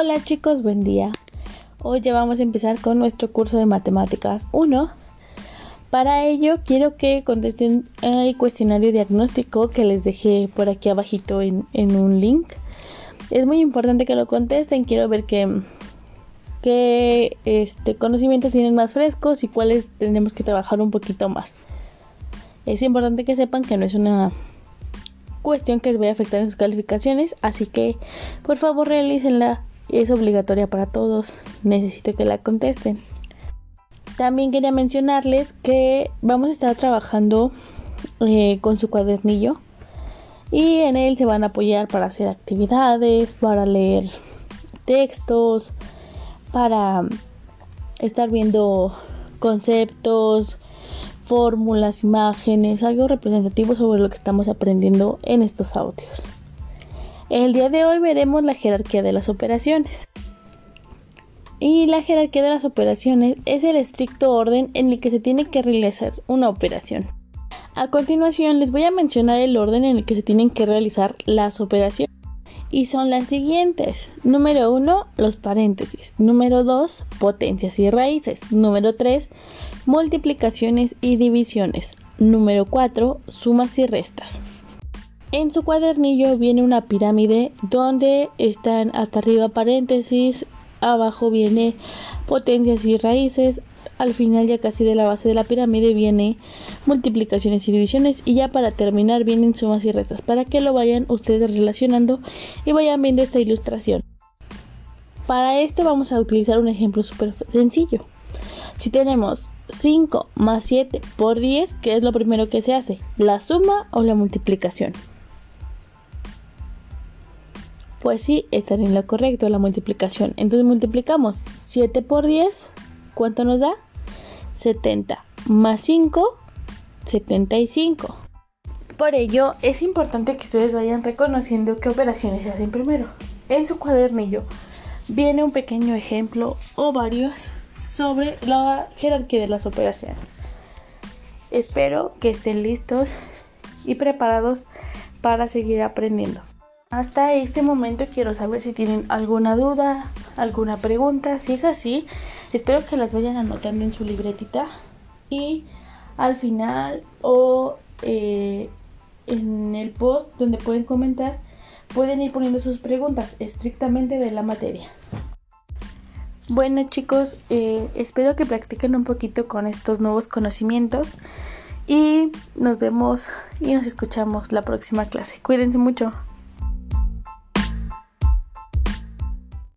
Hola chicos, buen día. Hoy ya vamos a empezar con nuestro curso de matemáticas 1. Para ello quiero que contesten el cuestionario diagnóstico que les dejé por aquí abajito en, un link. Es muy importante que lo contesten, quiero ver qué, qué este, conocimientos tienen más frescos y cuáles tenemos que trabajar un poquito más. Es importante que sepan que no es una cuestión que les vaya a afectar en sus calificaciones, así que por favor realícenla es obligatoria para todos. Necesito que la contesten. También quería mencionarles que vamos a estar trabajando eh, con su cuadernillo y en él se van a apoyar para hacer actividades, para leer textos, para estar viendo conceptos, fórmulas, imágenes, algo representativo sobre lo que estamos aprendiendo en estos audios. El día de hoy veremos la jerarquía de las operaciones. Y la jerarquía de las operaciones es el estricto orden en el que se tiene que realizar una operación. A continuación les voy a mencionar el orden en el que se tienen que realizar las operaciones. Y son las siguientes. Número 1, los paréntesis. Número 2, potencias y raíces. Número 3, multiplicaciones y divisiones. Número 4, sumas y restas. En su cuadernillo viene una pirámide donde están hasta arriba paréntesis, abajo viene potencias y raíces, al final ya casi de la base de la pirámide viene multiplicaciones y divisiones y ya para terminar vienen sumas y restas para que lo vayan ustedes relacionando y vayan viendo esta ilustración. Para esto vamos a utilizar un ejemplo súper sencillo. Si tenemos 5 más 7 por 10, ¿qué es lo primero que se hace? ¿La suma o la multiplicación? Pues sí, estaría en lo correcto la multiplicación. Entonces multiplicamos 7 por 10. ¿Cuánto nos da? 70. Más 5, 75. Por ello, es importante que ustedes vayan reconociendo qué operaciones se hacen primero. En su cuadernillo viene un pequeño ejemplo o varios sobre la jerarquía de las operaciones. Espero que estén listos y preparados para seguir aprendiendo. Hasta este momento quiero saber si tienen alguna duda, alguna pregunta. Si es así, espero que las vayan anotando en su libretita y al final o eh, en el post donde pueden comentar pueden ir poniendo sus preguntas estrictamente de la materia. Bueno chicos, eh, espero que practiquen un poquito con estos nuevos conocimientos y nos vemos y nos escuchamos la próxima clase. Cuídense mucho.